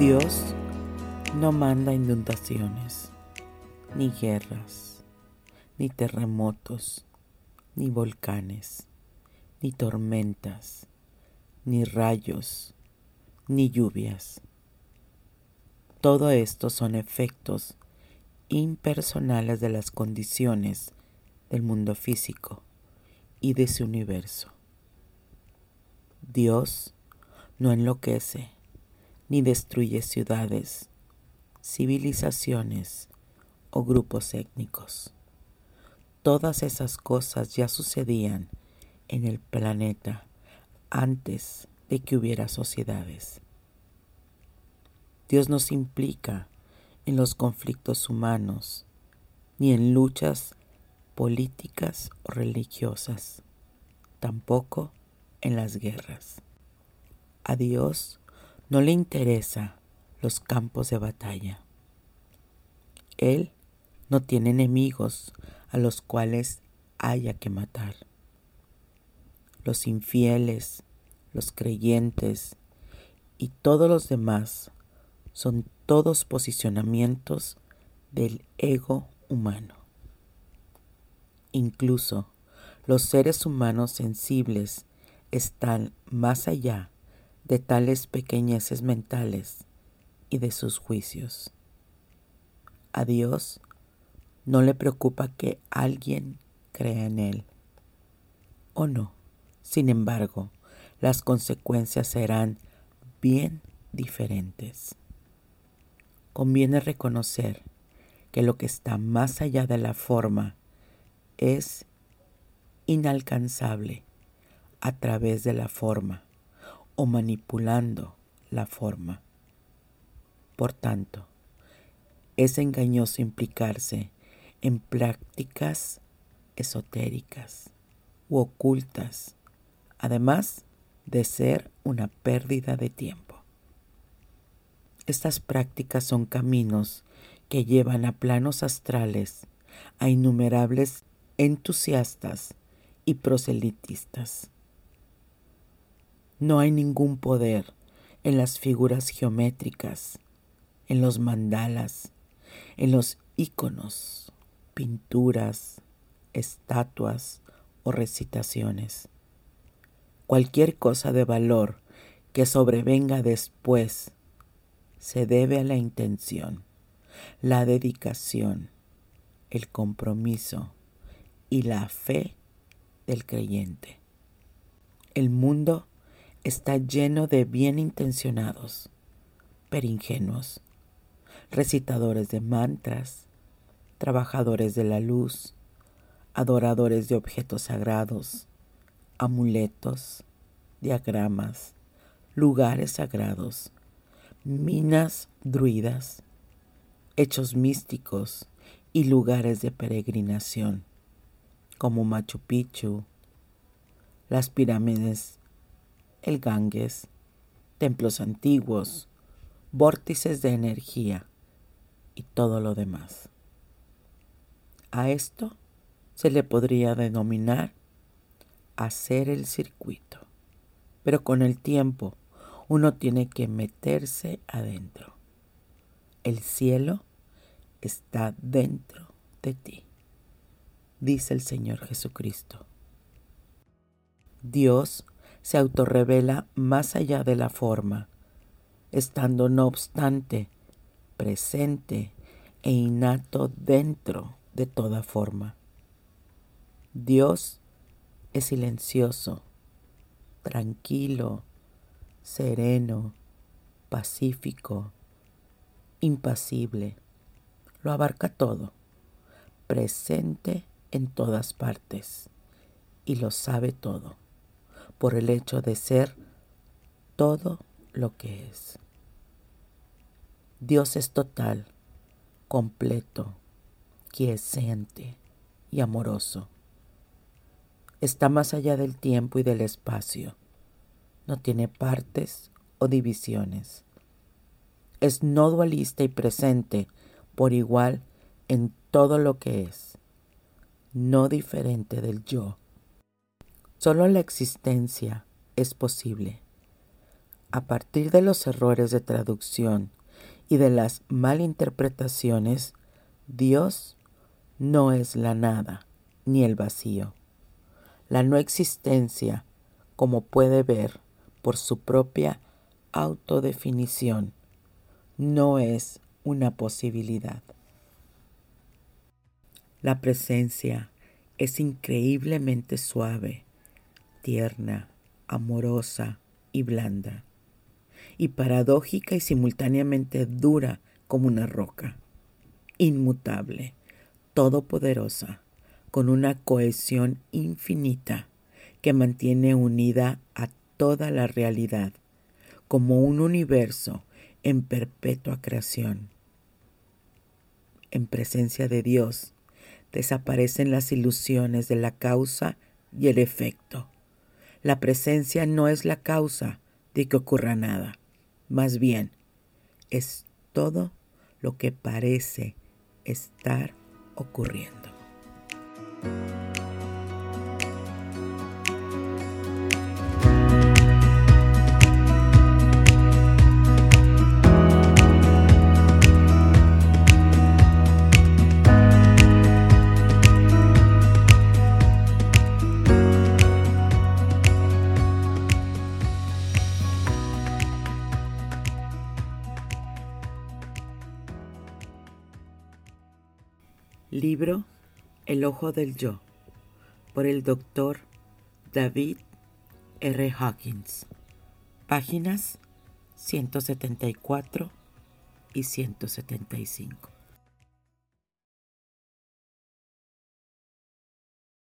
Dios no manda inundaciones, ni guerras, ni terremotos, ni volcanes, ni tormentas, ni rayos, ni lluvias. Todo esto son efectos impersonales de las condiciones del mundo físico y de su universo. Dios no enloquece ni destruye ciudades, civilizaciones o grupos étnicos. Todas esas cosas ya sucedían en el planeta antes de que hubiera sociedades. Dios no se implica en los conflictos humanos ni en luchas políticas o religiosas, tampoco en las guerras. A Dios no le interesa los campos de batalla. Él no tiene enemigos a los cuales haya que matar. Los infieles, los creyentes y todos los demás son todos posicionamientos del ego humano. Incluso los seres humanos sensibles están más allá de tales pequeñeces mentales y de sus juicios. A Dios no le preocupa que alguien crea en Él o no. Sin embargo, las consecuencias serán bien diferentes. Conviene reconocer que lo que está más allá de la forma es inalcanzable a través de la forma o manipulando la forma. Por tanto, es engañoso implicarse en prácticas esotéricas u ocultas, además de ser una pérdida de tiempo. Estas prácticas son caminos que llevan a planos astrales a innumerables entusiastas y proselitistas. No hay ningún poder en las figuras geométricas, en los mandalas, en los íconos, pinturas, estatuas o recitaciones. Cualquier cosa de valor que sobrevenga después se debe a la intención, la dedicación, el compromiso y la fe del creyente. El mundo está lleno de bien intencionados, pero ingenuos, recitadores de mantras, trabajadores de la luz, adoradores de objetos sagrados, amuletos, diagramas, lugares sagrados, minas druidas, hechos místicos y lugares de peregrinación, como Machu Picchu, las pirámides el Ganges, templos antiguos, vórtices de energía y todo lo demás. A esto se le podría denominar hacer el circuito, pero con el tiempo uno tiene que meterse adentro. El cielo está dentro de ti, dice el Señor Jesucristo. Dios se autorrevela más allá de la forma, estando no obstante presente e innato dentro de toda forma. Dios es silencioso, tranquilo, sereno, pacífico, impasible, lo abarca todo, presente en todas partes y lo sabe todo por el hecho de ser todo lo que es. Dios es total, completo, quiescente y amoroso. Está más allá del tiempo y del espacio. No tiene partes o divisiones. Es no dualista y presente por igual en todo lo que es, no diferente del yo Solo la existencia es posible. a partir de los errores de traducción y de las malinterpretaciones, Dios no es la nada ni el vacío. La no existencia, como puede ver por su propia autodefinición, no es una posibilidad. La presencia es increíblemente suave, tierna, amorosa y blanda, y paradójica y simultáneamente dura como una roca, inmutable, todopoderosa, con una cohesión infinita que mantiene unida a toda la realidad, como un universo en perpetua creación. En presencia de Dios, desaparecen las ilusiones de la causa y el efecto. La presencia no es la causa de que ocurra nada, más bien es todo lo que parece estar ocurriendo. Libro El ojo del yo por el doctor David R. Hawkins. Páginas 174 y 175.